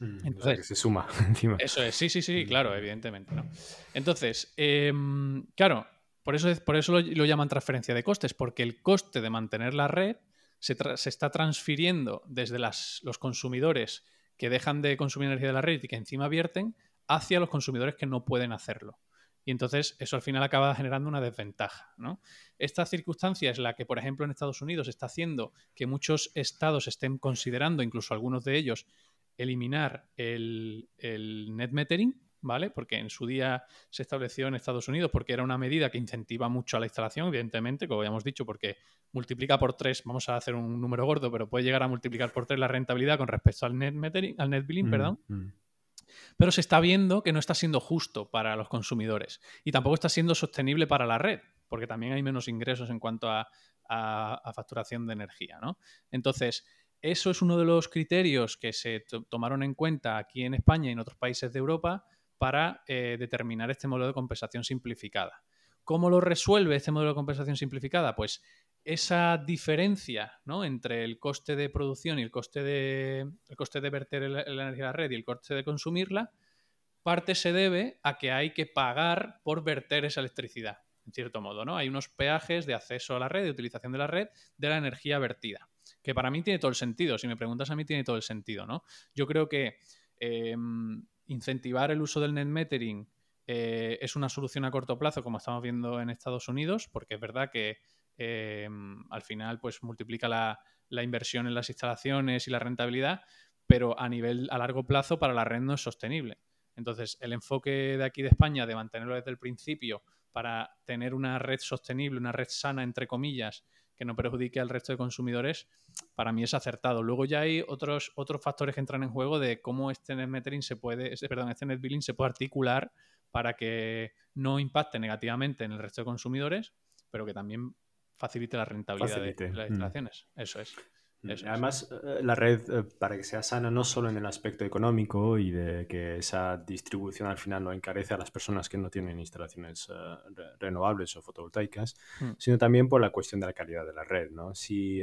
Mm, Entonces, que se suma encima. Eso es, sí, sí, sí, mm. claro, evidentemente. ¿no? Entonces, em, claro, por eso, por eso lo, llaman transferencia de costes, porque el coste de mantener la red se, está transfiriendo desde los consumidores que dejan de consumir energía de la red y que encima vierten hacia los consumidores que no pueden hacerlo. Y entonces eso al final acaba generando una desventaja. Esta circunstancia es la que, por ejemplo, en Estados Unidos está haciendo que muchos estados estén considerando, incluso algunos de ellos, eliminar el, el net metering, ¿vale? Porque en su día se estableció en Estados Unidos porque era una medida que incentiva mucho a la instalación, evidentemente, como habíamos dicho, porque multiplica por tres, vamos a hacer un número gordo, pero puede llegar a multiplicar por tres la rentabilidad con respecto al net, metering, al net billing, mm, perdón. Mm. Pero se está viendo que no está siendo justo para los consumidores y tampoco está siendo sostenible para la red, porque también hay menos ingresos en cuanto a, a facturación de energía, ¿no? Entonces, eso es uno de los criterios que se tomaron en cuenta aquí en España y en otros países de Europa para eh, determinar este modelo de compensación simplificada. ¿Cómo lo resuelve este modelo de compensación simplificada? Pues esa diferencia entre el coste de producción y el coste de, el coste de verter la energía a la red y el coste de consumirla, parte se debe a que hay que pagar por verter esa electricidad, en cierto modo. ¿no? Hay unos peajes de acceso a la red, de utilización de la red, de la energía vertida, que para mí tiene todo el sentido. Si me preguntas a mí, tiene todo el sentido. ¿no? Yo creo que em, incentivar el uso del net metering eh, es una solución a corto plazo, como estamos viendo en Estados Unidos, porque es verdad que eh, al final pues multiplica la, inversión en las instalaciones y la rentabilidad, pero a nivel a largo plazo para la red no es sostenible. Entonces, el enfoque de aquí de España de mantenerlo desde el principio para tener una red sostenible, una red sana, entre comillas, que no perjudique al resto de consumidores, para mí es acertado. Luego ya hay otros, otros factores que entran en juego de cómo este net metering se puede, perdón, este net billing se puede articular para que no impacte negativamente en el resto de consumidores, pero que también facilite la rentabilidad de, las mm. instalaciones. Eso es. Mm, además, eh, la red, eh, para que sea sana, no solo en el aspecto económico y de que esa distribución al final no encarece a las personas que no tienen instalaciones eh, renovables o fotovoltaicas, mm. sino también por la cuestión de la calidad de la red. ¿no? Si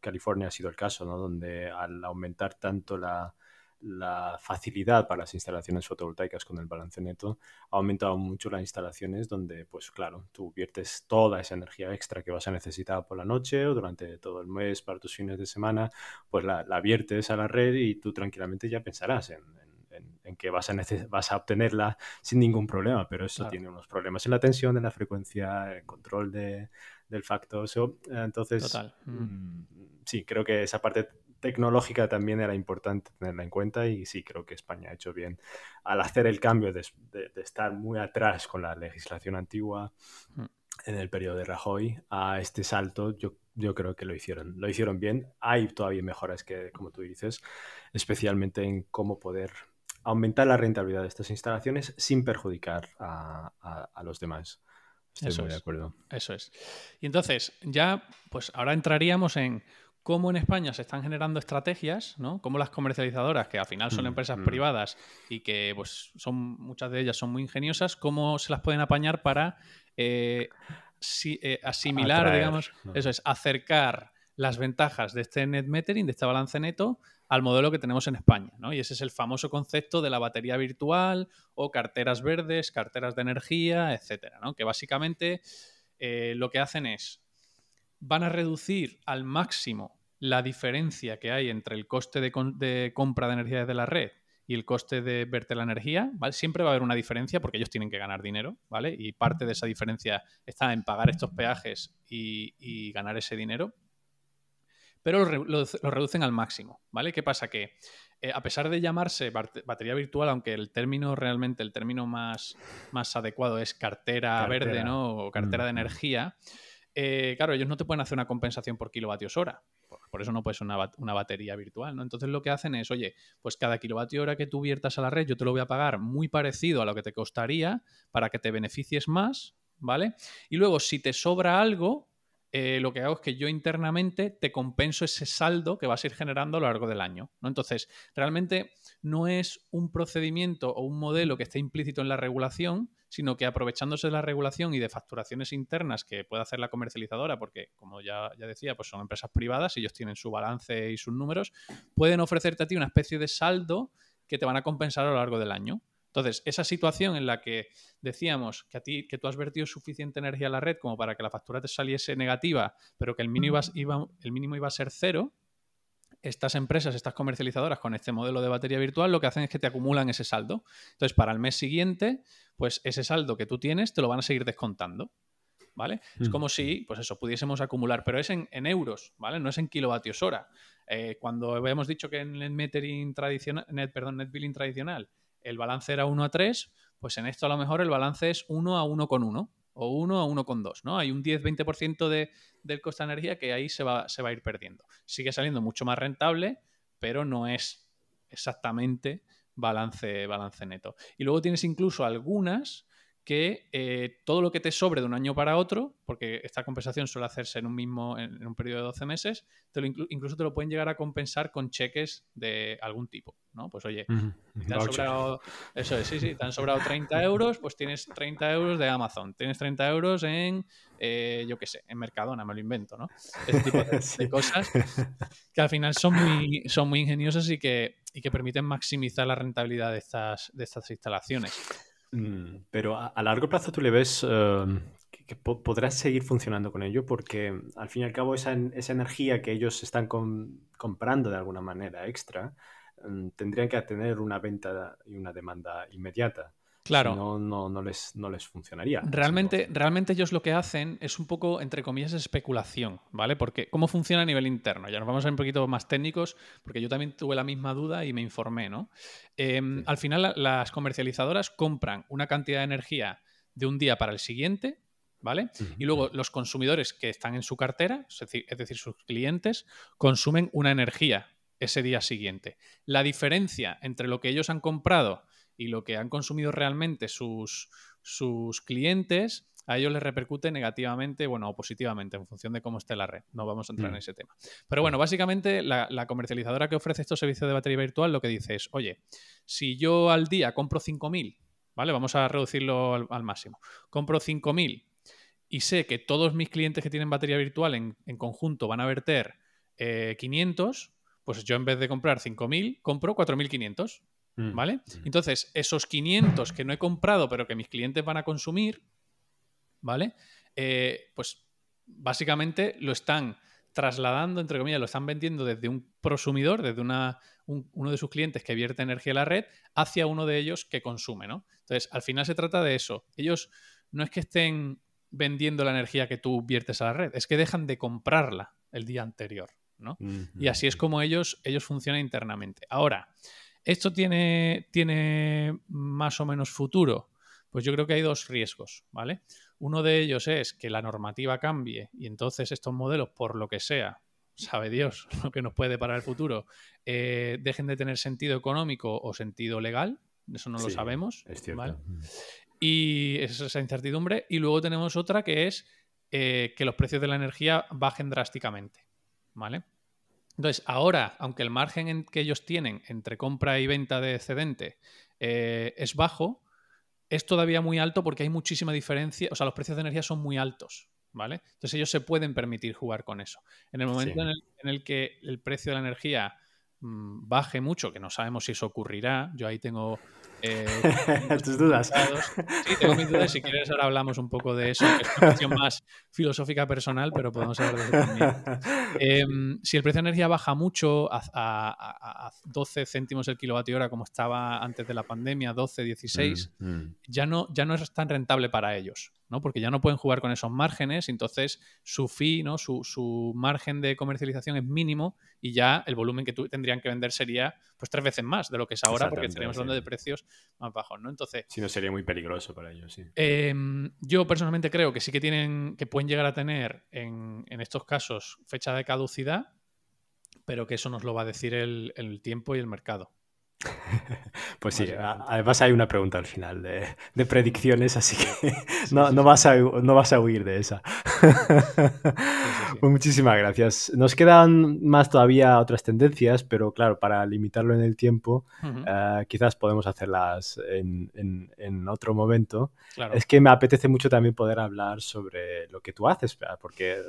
California ha sido el caso, ¿no? donde al aumentar tanto la, la facilidad para las instalaciones fotovoltaicas con el balance neto ha aumentado mucho las instalaciones donde, pues claro, tú viertes toda esa energía extra que vas a necesitar por la noche o durante todo el mes para tus fines de semana, pues la, la viertes a la red y tú tranquilamente ya pensarás en, en, que vas a, vas a obtenerla sin ningún problema, pero eso tiene unos problemas en la tensión, en la frecuencia, en el control de, del factor. entonces, mm, sí, creo que esa parte tecnológica también era importante tenerla en cuenta y sí, creo que España ha hecho bien al hacer el cambio de, estar muy atrás con la legislación antigua mm. en el periodo de Rajoy a este salto. Yo, yo creo que lo hicieron, lo hicieron bien. Hay todavía mejoras que, como tú dices, especialmente en cómo poder aumentar la rentabilidad de estas instalaciones sin perjudicar a, los demás. Estoy muy de acuerdo. Eso es. Y entonces, ya, pues ahora entraríamos en cómo en España se están generando estrategias, ¿no? Cómo las comercializadoras, que al final son mm, empresas mm. privadas y que pues son muchas de ellas son muy ingeniosas, cómo se las pueden apañar para eh, eh, asimilar, digamos, eso es, acercar las ventajas de este net metering, de este balance neto, al modelo que tenemos en España, ¿no? Y ese es el famoso concepto de la batería virtual o carteras verdes, carteras de energía, etcétera, ¿no? Que básicamente eh, lo que hacen es van a reducir al máximo la diferencia que hay entre el coste de, de compra de energía desde la red y el coste de verte la energía, ¿vale? Siempre va a haber una diferencia porque ellos tienen que ganar dinero, ¿vale? Y parte de esa diferencia está en pagar estos peajes y, ganar ese dinero. Pero lo, reducen al máximo, ¿vale? ¿Qué pasa? Que eh, a pesar de llamarse batería virtual, aunque el término realmente, el término más, más adecuado es cartera, verde, ¿no? O cartera de energía, eh, claro, ellos no te pueden hacer una compensación por kilovatios hora. Por eso no puede ser una, batería virtual, ¿no? Entonces lo que hacen es, oye, pues cada kilovatio hora que tú viertas a la red yo te lo voy a pagar muy parecido a lo que te costaría para que te beneficies más, ¿vale? Y luego si te sobra algo, eh, lo que hago es que yo internamente te compenso ese saldo que vas a ir generando a lo largo del año. ¿no? Entonces, realmente no es un procedimiento o un modelo que esté implícito en la regulación, sino que aprovechándose de la regulación y de facturaciones internas que puede hacer la comercializadora, porque como ya, ya decía, pues son empresas privadas, ellos tienen su balance y sus números, pueden ofrecerte a ti una especie de saldo que te van a compensar a lo largo del año. Entonces, esa situación en la que decíamos que a ti, que tú has vertido suficiente energía a la red como para que la factura te saliese negativa, pero que el mínimo iba, el mínimo iba a ser cero, estas empresas, estas comercializadoras con este modelo de batería virtual lo que hacen es que te acumulan ese saldo. Entonces, para el mes siguiente, pues ese saldo que tú tienes te lo van a seguir descontando. ¿Vale? Es como si, pues eso, pudiésemos acumular, pero es en, euros, ¿vale? No es en kilovatios hora. Eh, cuando habíamos dicho que en el metering tradicional, net, perdón, net billing tradicional el balance era 1 a 3, pues en esto a lo mejor el balance es 1 a 1,1 o 1 a 1,2, ¿no? Hay un 10-20% de, del coste de energía que ahí se va, se va a ir perdiendo. Sigue saliendo mucho más rentable, pero no es exactamente balance, balance neto. Y luego tienes incluso algunas que eh, todo lo que te sobre de un año para otro, porque esta compensación suele hacerse en un mismo, en, un periodo de 12 meses, te lo incluso te lo pueden llegar a compensar con cheques de algún tipo, ¿no? Pues oye, te han sobrado, eso es, sí, sí, te han sobrado 30 euros, pues tienes 30 euros de Amazon, tienes 30 euros en, eh, yo qué sé, en Mercadona, me lo invento, ¿no? Ese tipo de, cosas que al final son muy, son muy ingeniosas y que, y que permiten maximizar la rentabilidad de estas, de estas instalaciones. Mm, pero a, largo plazo tú le ves em, que, podrás seguir funcionando con ello porque al fin y al cabo esa, energía que ellos están comprando de alguna manera extra em, tendrían que tener una venta y una demanda inmediata. Claro. no, no, no, les, no les funcionaría. Realmente, realmente ellos lo que hacen es un poco, entre comillas, especulación, ¿vale? Porque cómo funciona a nivel interno. Ya nos vamos a ir un poquito más técnicos, porque yo también tuve la misma duda y me informé, ¿no? Em, al final, las comercializadoras compran una cantidad de energía de un día para el siguiente, ¿vale? Y luego los consumidores que están en su cartera, es decir, sus clientes, consumen una energía ese día siguiente. La diferencia entre lo que ellos han comprado y lo que han consumido realmente sus, sus clientes, a ellos les repercute negativamente, bueno, o positivamente, en función de cómo esté la red. No vamos a entrar en mm. ese tema. Pero bueno, básicamente la, comercializadora que ofrece estos servicios de batería virtual lo que dice es, oye, si yo al día compro 5.000, ¿vale? Vamos a reducirlo al, máximo. Compro 5.000 y sé que todos mis clientes que tienen batería virtual en, conjunto van a verter 500, eh, pues yo en vez de comprar 5.000, compro 4.500. Mm. ¿Vale? Mm. Entonces, esos 500 que no he comprado, pero que mis clientes van a consumir, ¿vale? Eh, pues básicamente lo están trasladando, entre comillas, lo están vendiendo desde un prosumidor, desde una, uno de sus clientes que vierte energía a la red, hacia uno de ellos que consume, ¿no? Entonces, al final se trata de eso. Ellos no es que estén vendiendo la energía que tú viertes a la red, es que dejan de comprarla el día anterior, ¿no? Y así es como ellos, ellos funcionan internamente. Ahora, ¿Esto tiene, tiene más o menos futuro? Pues yo creo que hay dos riesgos, ¿vale? Uno de ellos es que la normativa cambie y entonces estos modelos, por lo que sea, sabe Dios lo que nos puede parar el futuro, eh, dejen de tener sentido económico o sentido legal. Eso no lo sabemos. Es cierto. Y es esa incertidumbre. Y luego tenemos otra que es eh, que los precios de la energía bajen drásticamente. ¿Vale? Entonces, ahora, aunque el margen que ellos tienen entre compra y venta de excedente eh, es bajo, es todavía muy alto porque hay muchísima diferencia, o sea, los precios de energía son muy altos, ¿vale? Entonces ellos se pueden permitir jugar con eso. En el momento en, el, que el precio de la energía baje mucho, que no sabemos si eso ocurrirá, yo ahí tengo eh, ¿Tus dudas? Sí, tengo mis dudas. Si quieres, ahora hablamos un poco de eso, que es una cuestión más filosófica personal, pero podemos hablar de eso también. Em, si el precio de energía baja mucho a, a, 12 céntimos el kilovatio hora, como estaba antes de la pandemia, 12, 16, mm, mm. ya, no, ya no es tan rentable para ellos. ¿no? Porque ya no pueden jugar con esos márgenes, entonces su fee, ¿no? Su, su, margen de comercialización es mínimo y ya el volumen que tendrían que vender sería pues tres veces más de lo que es ahora, porque estaríamos hablando de precios más bajos, ¿no? Entonces. Si no sería muy peligroso para ellos, sí. Em, yo personalmente creo que sí que tienen, que pueden llegar a tener en, en estos casos fecha de caducidad, pero que eso nos lo va a decir el, el tiempo y el mercado. Pues sí, además hay una pregunta al final de, predicciones, así que no, no, vas a, no vas a huir de esa. Pues muchísimas gracias. Nos quedan más todavía otras tendencias, pero claro, para limitarlo en el tiempo, eh, quizás podemos hacerlas en, en, otro momento. Es que me apetece mucho también poder hablar sobre lo que tú haces, porque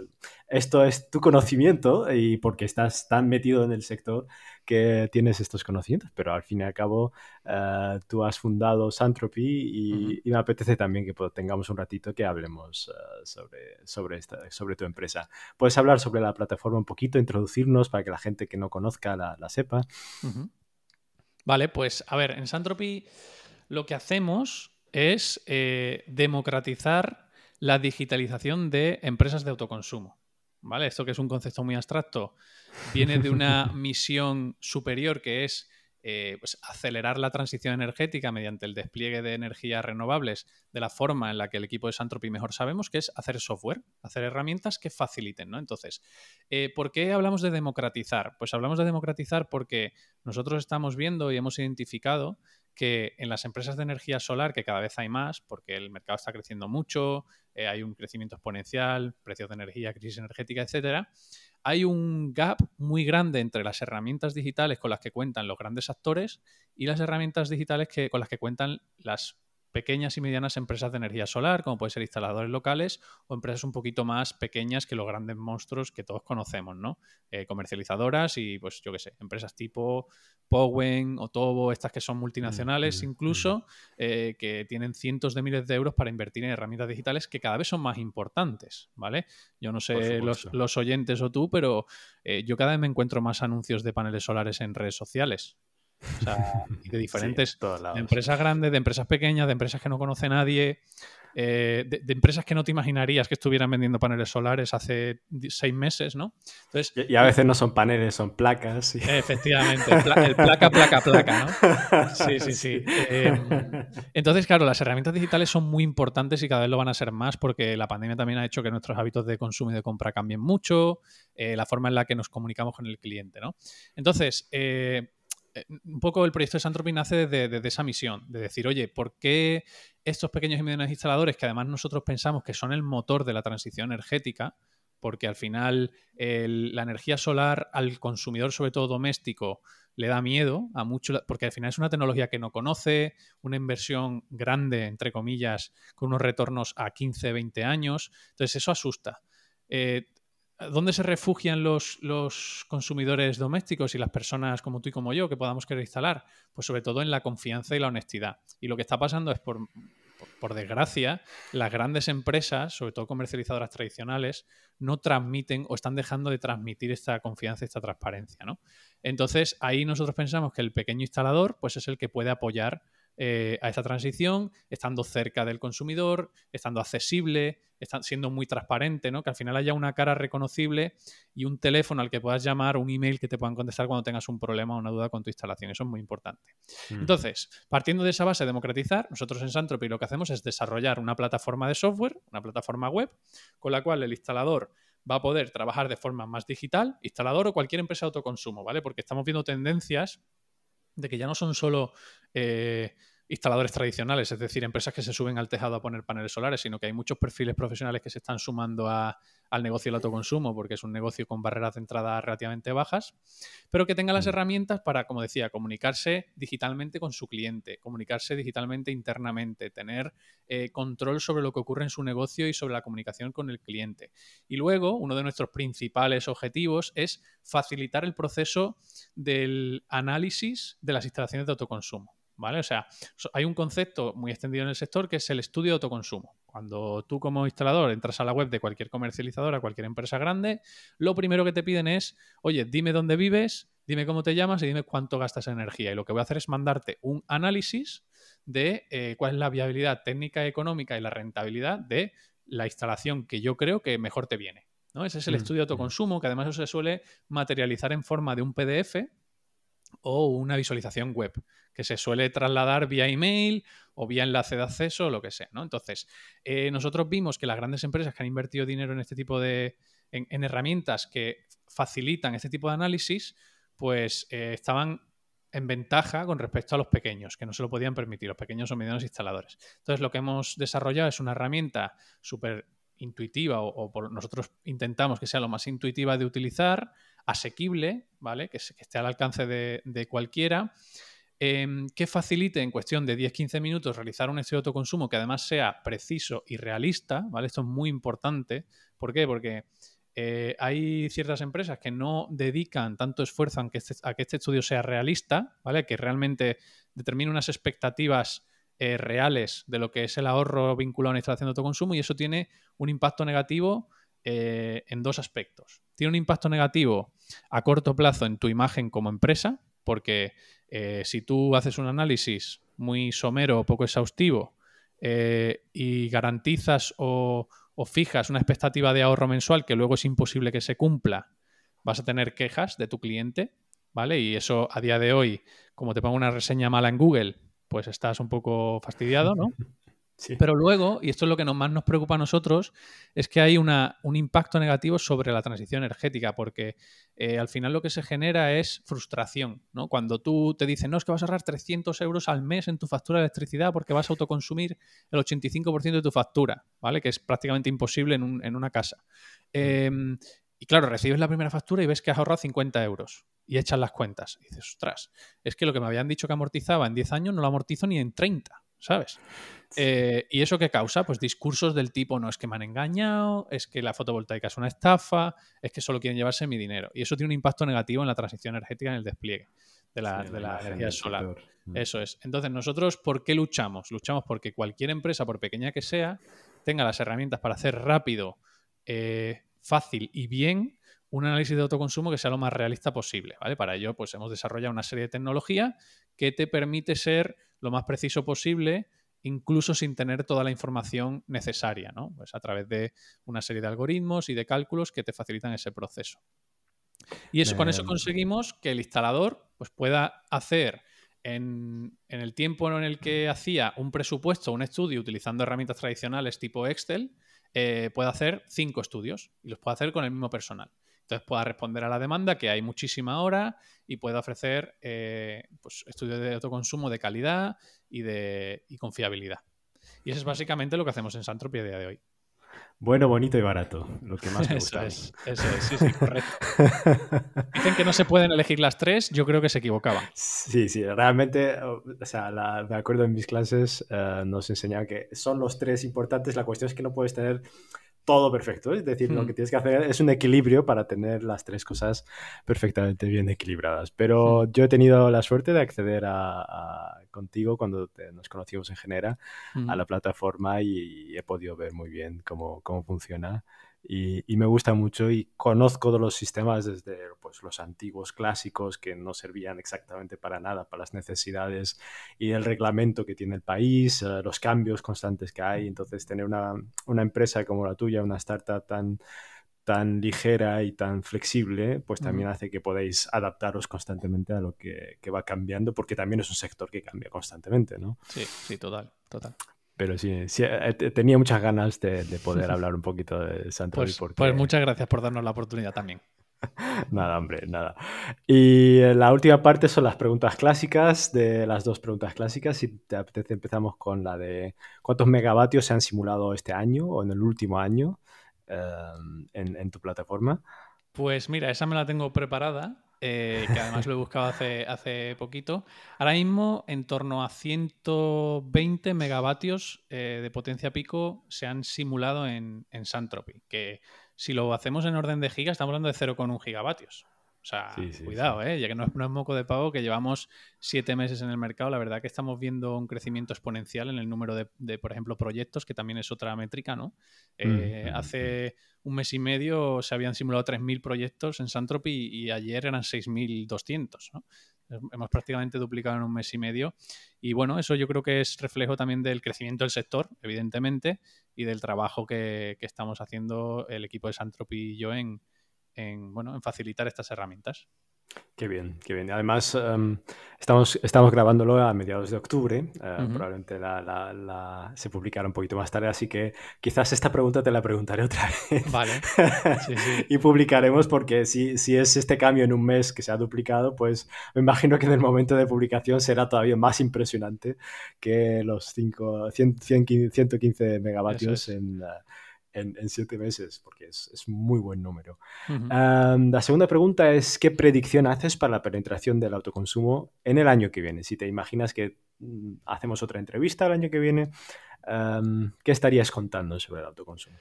esto es tu conocimiento y porque estás tan metido en el sector que tienes estos conocimientos, pero al fin y al cabo eh, tú has fundado Santropy y, me apetece también que tengamos un ratito que hablemos eh, sobre, sobre, esta, sobre tu empresa. Puedes hablar sobre la plataforma un poquito, introducirnos para que la gente que no conozca la, sepa. Vale, pues a ver, en Santropy lo que hacemos es eh, democratizar la digitalización de empresas de autoconsumo. ¿Vale? Esto que es un concepto muy abstracto, viene de una misión superior que es eh, pues, acelerar la transición energética mediante el despliegue de energías renovables de la forma en la que el equipo de Santropy mejor sabemos, que es hacer software, hacer herramientas que faciliten, ¿no? Entonces, eh, ¿por qué hablamos de democratizar? Pues hablamos de democratizar porque nosotros estamos viendo y hemos identificado que en las empresas de energía solar, que cada vez hay más, porque el mercado está creciendo mucho, eh, hay un crecimiento exponencial, precios de energía, crisis energética, etcétera, hay un gap muy grande entre las herramientas digitales con las que cuentan los grandes actores y las herramientas digitales que, con las que cuentan las pequeñas y medianas empresas de energía solar, como pueden ser instaladores locales o empresas un poquito más pequeñas que los grandes monstruos que todos conocemos, ¿no? Eh, comercializadoras y, pues, yo qué sé, empresas tipo Powen o Tobo, estas que son multinacionales mm, mm, incluso, mm. Eh, que tienen cientos de miles de euros para invertir en herramientas digitales que cada vez son más importantes, ¿vale? Yo no sé los, oyentes o tú, pero eh, yo cada vez me encuentro más anuncios de paneles solares en redes sociales. O sea, de diferentes empresas grandes, de empresas pequeñas, de empresas que no conoce nadie, eh, de, empresas que no te imaginarías que estuvieran vendiendo paneles solares hace seis meses, ¿no? Entonces, y, a veces no son paneles, son placas. Efectivamente, el, placa, placa, placa, ¿no? Sí, sí, sí. Em, entonces, claro, las herramientas digitales son muy importantes y cada vez lo van a ser más porque la pandemia también ha hecho que nuestros hábitos de consumo y de compra cambien mucho, eh, la forma en la que nos comunicamos con el cliente, ¿no? Entonces, eh, un poco el proyecto de Santropy nace desde, esa misión, de decir, oye, ¿por qué estos pequeños y medianos instaladores, que además nosotros pensamos que son el motor de la transición energética, porque al final la energía solar al consumidor, sobre todo doméstico, le da miedo a mucho, porque al final es una tecnología que no conoce, una inversión grande, entre comillas, con unos retornos a 15, 20 años, entonces eso asusta. Eh, ¿Dónde se refugian los, consumidores domésticos y las personas como tú y como yo que podamos querer instalar? Pues sobre todo en la confianza y la honestidad. Y lo que está pasando es, por, por, desgracia, las grandes empresas, sobre todo comercializadoras tradicionales, no transmiten o están dejando de transmitir esta confianza y esta transparencia. ¿no? Entonces, ahí nosotros pensamos que el pequeño instalador pues, es el que puede apoyar eh, a esta transición, estando cerca del consumidor, estando accesible, estando siendo muy transparente, ¿no? Que al final haya una cara reconocible y un teléfono al que puedas llamar, un email que te puedan contestar cuando tengas un problema o una duda con tu instalación. Eso es muy importante. Mm. Entonces, partiendo de esa base de democratizar, nosotros en Santropy lo que hacemos es desarrollar una plataforma de software, una plataforma web, con la cual el instalador va a poder trabajar de forma más digital, instalador o cualquier empresa de autoconsumo, ¿vale? Porque estamos viendo tendencias de que ya no son solo eh, instaladores tradicionales, es decir, empresas que se suben al tejado a poner paneles solares, sino que hay muchos perfiles profesionales que se están sumando al negocio del autoconsumo, porque es un negocio con barreras de entrada relativamente bajas, pero que tenga las mm. herramientas para, como decía, comunicarse digitalmente con su cliente, comunicarse digitalmente internamente, tener eh, control sobre lo que ocurre en su negocio y sobre la comunicación con el cliente. Y luego, uno de nuestros principales objetivos es facilitar el proceso del análisis de las instalaciones de autoconsumo. ¿Vale? O sea, hay un concepto muy extendido en el sector que es el estudio de autoconsumo. Cuando tú como instalador entras a la web de cualquier comercializadora, cualquier empresa grande, lo primero que te piden es, oye, dime dónde vives, dime cómo te llamas y dime cuánto gastas en energía. Y lo que voy a hacer es mandarte un análisis de eh, cuál es la viabilidad técnica, económica y la rentabilidad de la instalación que yo creo que mejor te viene. ¿no? Ese es el mm, estudio de mm. autoconsumo, que además eso se suele materializar en forma de un PDF o una visualización web que se suele trasladar vía email o vía enlace de acceso o lo que sea. ¿no? Entonces, eh, nosotros vimos que las grandes empresas que han invertido dinero en este tipo de en, herramientas que facilitan este tipo de análisis, pues eh, estaban en ventaja con respecto a los pequeños, que no se lo podían permitir, los pequeños o medianos instaladores. Entonces, lo que hemos desarrollado es una herramienta súper intuitiva o, por nosotros intentamos que sea lo más intuitiva de utilizar, asequible, ¿vale? Que, esté al alcance de, cualquiera. Em, que facilite en cuestión de 10-15 minutos realizar un estudio de autoconsumo que además sea preciso y realista, ¿vale? Esto es muy importante. ¿Por qué? Porque eh, hay ciertas empresas que no dedican tanto esfuerzo a que, este, a que, este, estudio sea realista, ¿vale? Que realmente determine unas expectativas eh, reales de lo que es el ahorro vinculado a una instalación de autoconsumo y eso tiene un impacto negativo eh, en dos aspectos. Tiene un impacto negativo a corto plazo en tu imagen como empresa, porque eh, si tú haces un análisis muy somero o poco exhaustivo y garantizas o, fijas una expectativa de ahorro mensual que luego es imposible que se cumpla, vas a tener quejas de tu cliente, ¿vale? Y eso a día de hoy, como te pongo una reseña mala en Google, pues estás un poco fastidiado, ¿no? Pero luego, y esto es lo que más nos preocupa a nosotros, es que hay una, un impacto negativo sobre la transición energética, porque eh, al final lo que se genera es frustración. ¿no? Cuando tú te dicen, no, es que vas a ahorrar 300 euros al mes en tu factura de electricidad porque vas a autoconsumir el 85% de tu factura, ¿vale? Que es prácticamente imposible en, en una casa. Em, y claro, recibes la primera factura y ves que has ahorrado 50 euros y echas las cuentas. Y dices, ostras, es que lo que me habían dicho que amortizaba en 10 años no lo amortizo ni en 30, ¿sabes? Eh, ¿Y eso qué causa? Pues discursos del tipo, no es que me han engañado, es que la fotovoltaica es una estafa, es que solo quieren llevarse mi dinero. Y eso tiene un impacto negativo en la transición energética, en el despliegue de la, energía solar. Mm. Eso es. Entonces, nosotros, ¿por qué luchamos? Luchamos porque cualquier empresa, por pequeña que sea, tenga las herramientas para hacer rápido, eh, fácil y bien un análisis de autoconsumo que sea lo más realista posible. ¿vale? Para ello, pues hemos desarrollado una serie de tecnología que te permite ser lo más preciso posible incluso sin tener toda la información necesaria, ¿no? Pues a través de una serie de algoritmos y de cálculos que te facilitan ese proceso. Y eso, con eso conseguimos que el instalador pues, pueda hacer en, el tiempo en el que hacía un presupuesto, un estudio utilizando herramientas tradicionales tipo Excel, eh, puede hacer cinco estudios y los puede hacer con el mismo personal. Entonces pueda responder a la demanda, que hay muchísima hora, y pueda ofrecer eh, pues, estudios de autoconsumo de calidad y de confiabilidad. Y eso es básicamente lo que hacemos en Santropia a día de hoy. Bueno, bonito y barato, lo que más me gusta. Eso es, eso es, sí, sí, correcto. Dicen que no se pueden elegir las tres, yo creo que se equivocaban. Sí, sí, realmente, o sea, me acuerdo en mis clases uh, nos enseñaban que son los tres importantes, la cuestión es que no puedes tener todo perfecto. Es decir, lo hmm. que tienes que hacer es un equilibrio para tener las tres cosas perfectamente bien equilibradas. Pero yo he tenido la suerte de acceder a, contigo cuando nos conocimos en Genera a hmm. la plataforma y, he podido ver muy bien cómo, cómo funciona y, me gusta mucho y conozco de los sistemas desde pues, los antiguos clásicos que no servían exactamente para nada, para las necesidades y el reglamento que tiene el país, eh, los cambios constantes que hay. Entonces, tener una, una empresa como la tuya, una startup tan tan ligera y tan flexible, pues también hace que podáis adaptaros constantemente a lo que, que, va cambiando, porque también es un sector que cambia constantemente, ¿no? Sí, sí, total, total. Pero sí, eh, tenía muchas ganas de, poder hablar un poquito de Santo pues, pues muchas gracias por darnos la oportunidad también. nada, hombre, nada. Y la última parte son las preguntas clásicas, de las dos preguntas clásicas. Si te apetece, empezamos con la de cuántos megavatios se han simulado este año o en el último año em, en, tu plataforma. Pues mira, esa me la tengo preparada, eh, que además lo he buscado hace, hace poquito. Ahora mismo, en torno a 120 megavatios eh, de potencia pico se han simulado en, en Santropy, que si lo hacemos en orden de gigas, estamos hablando de 0,1 gigavatios. O sea, cuidado, ¿eh? ya que no es, moco de pavo, que llevamos siete meses en el mercado, la verdad que estamos viendo un crecimiento exponencial en el número de, por ejemplo, proyectos, que también es otra métrica, ¿no? Eh, hace un mes y medio se habían simulado 3.000 proyectos en Santropy y, ayer eran 6.200, ¿no? Hemos prácticamente duplicado en un mes y medio. Y bueno, eso yo creo que es reflejo también del crecimiento del sector, evidentemente, y del trabajo que, estamos haciendo el equipo de Santropy y yo en, bueno, en facilitar estas herramientas. Qué bien, qué bien. Además, em, estamos, estamos grabándolo a mediados de octubre. Eh, probablemente se publicará un poquito más tarde, así que quizás esta pregunta te la preguntaré otra vez. Vale. y publicaremos porque si, si es este cambio en un mes que se ha duplicado, pues me imagino que en el momento de publicación será todavía más impresionante que los 5, 115 megavatios en... Uh, en, siete meses, porque es, es muy buen número. la segunda pregunta es, ¿qué predicción haces para la penetración del autoconsumo en el año que viene? Si te imaginas que mm, hacemos otra entrevista el año que viene, ¿qué estarías contando sobre el autoconsumo?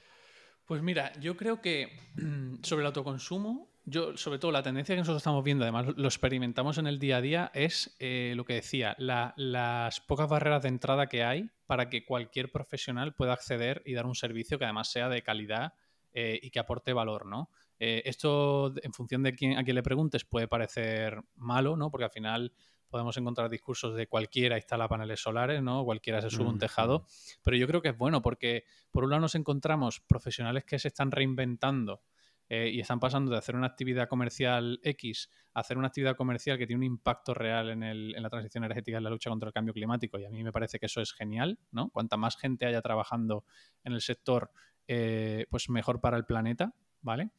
Pues mira, yo creo que sobre el autoconsumo yo, sobre todo, la tendencia que nosotros estamos viendo, además lo experimentamos en el día a día, es eh, lo que decía, las pocas barreras de entrada que hay para que cualquier profesional pueda acceder y dar un servicio que además sea de calidad eh, y que aporte valor, ¿no? Eh, esto, en función de quién, a quién le preguntes, puede parecer malo, ¿no? Porque al final podemos encontrar discursos de cualquiera instala paneles solares, ¿no? Cualquiera se sube un tejado, pero yo creo que es bueno porque por un lado nos encontramos profesionales que se están reinventando eh, y están pasando de hacer una actividad comercial X a hacer una actividad comercial que tiene un impacto real en, el, en la transición energética y en la lucha contra el cambio climático. Y a mí me parece que eso es genial, ¿no? Cuanta más gente haya trabajando en el sector, eh, pues mejor para el planeta, ¿vale?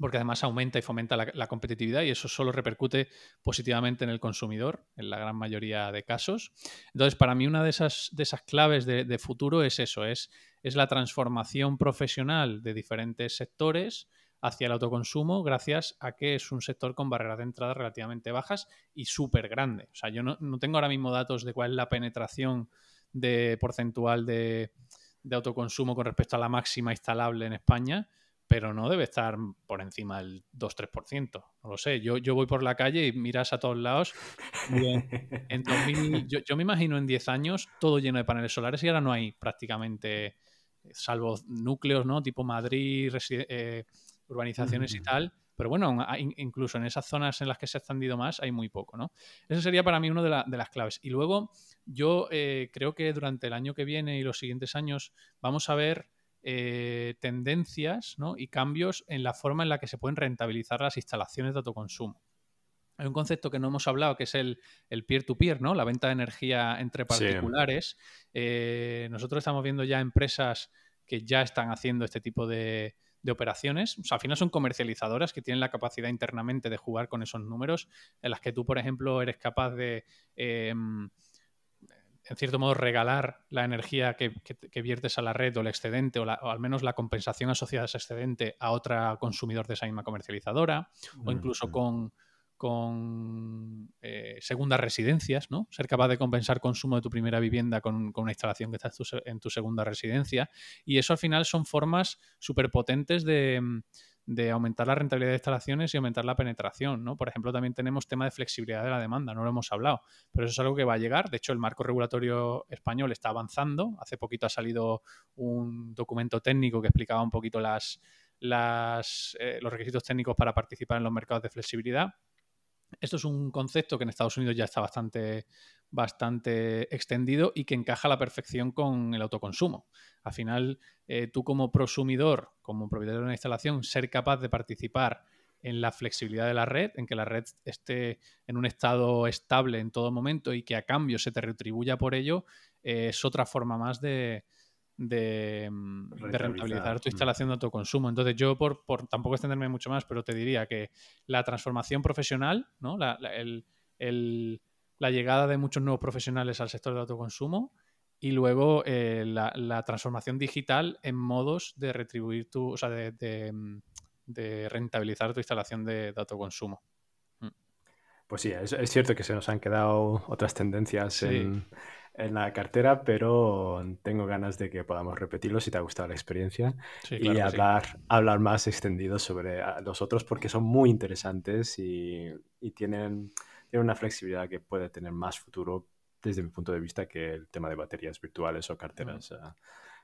porque además aumenta y fomenta la, competitividad y eso solo repercute positivamente en el consumidor en la gran mayoría de casos. Entonces, para mí una de esas, de esas claves de, de futuro es eso, es, es la transformación profesional de diferentes sectores hacia el autoconsumo gracias a que es un sector con barreras de entrada relativamente bajas y súper grande. O sea, yo no, tengo ahora mismo datos de cuál es la penetración de porcentual de, autoconsumo con respecto a la máxima instalable en España, pero no debe estar por encima del 2-3%. No lo sé. Yo, yo voy por la calle y miras a todos lados. En, yo, me imagino en 10 años todo lleno de paneles solares y ahora no hay prácticamente, salvo núcleos, ¿no? Tipo Madrid, eh, urbanizaciones y tal. Pero bueno, incluso en esas zonas en las que se ha extendido más hay muy poco, ¿no? Eso sería para mí una de, las claves. Y luego yo eh, creo que durante el año que viene y los siguientes años vamos a ver eh, tendencias y cambios en la forma en la que se pueden rentabilizar las instalaciones de autoconsumo. Hay un concepto que no hemos hablado que es el peer-to-peer, ¿no? La venta de energía entre particulares. Eh, nosotros estamos viendo ya empresas que ya están haciendo este tipo de, de operaciones. O sea, al final son comercializadoras que tienen la capacidad internamente de jugar con esos números, en las que tú, por ejemplo, eres capaz de, em, en cierto modo, regalar la energía que, viertes a la red o el excedente, o, al menos la compensación asociada a ese excedente a otra consumidor de esa misma comercializadora, o incluso con con eh, segundas residencias, ¿no? Ser capaz de compensar consumo de tu primera vivienda con, una instalación que está en tu, segunda residencia. Y eso al final son formas súper potentes de, aumentar la rentabilidad de instalaciones y aumentar la penetración, ¿no? Por ejemplo, también tenemos tema de flexibilidad de la demanda, no lo hemos hablado, pero eso es algo que va a llegar. De hecho, el marco regulatorio español está avanzando. Hace poquito ha salido un documento técnico que explicaba un poquito las, las, eh, los requisitos técnicos para participar en los mercados de flexibilidad. Esto es un concepto que en Estados Unidos ya está bastante, bastante extendido y que encaja a la perfección con el autoconsumo. Al final, eh, tú como prosumidor, como propietario de una instalación, ser capaz de participar en la flexibilidad de la red, en que la red esté en un estado estable en todo momento y que a cambio se te retribuya por ello, eh, es otra forma más de, de, mm, rentabilizar tu mm. instalación de autoconsumo. Entonces, yo, por, por, tampoco extenderme mucho más, pero te diría que la transformación profesional, ¿no? La, la llegada de muchos nuevos profesionales al sector de autoconsumo y luego eh, la, transformación digital en modos de retribuir tu, o sea, de, mm, rentabilizar tu instalación de, autoconsumo. Pues sí, es, cierto que se nos han quedado otras tendencias en, en, la cartera, pero tengo ganas de que podamos repetirlo si te ha gustado la experiencia y hablar, hablar más extendido sobre los otros porque son muy interesantes y, tienen, tienen una flexibilidad que puede tener más futuro desde mi punto de vista que el tema de baterías virtuales o carteras.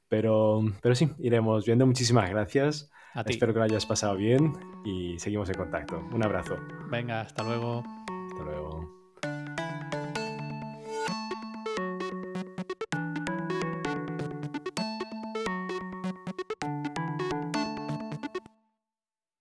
Pero, pero sí, iremos viendo. Muchísimas gracias. Espero que lo hayas pasado bien y seguimos en contacto. Un abrazo. Venga, hasta luego. Hasta luego.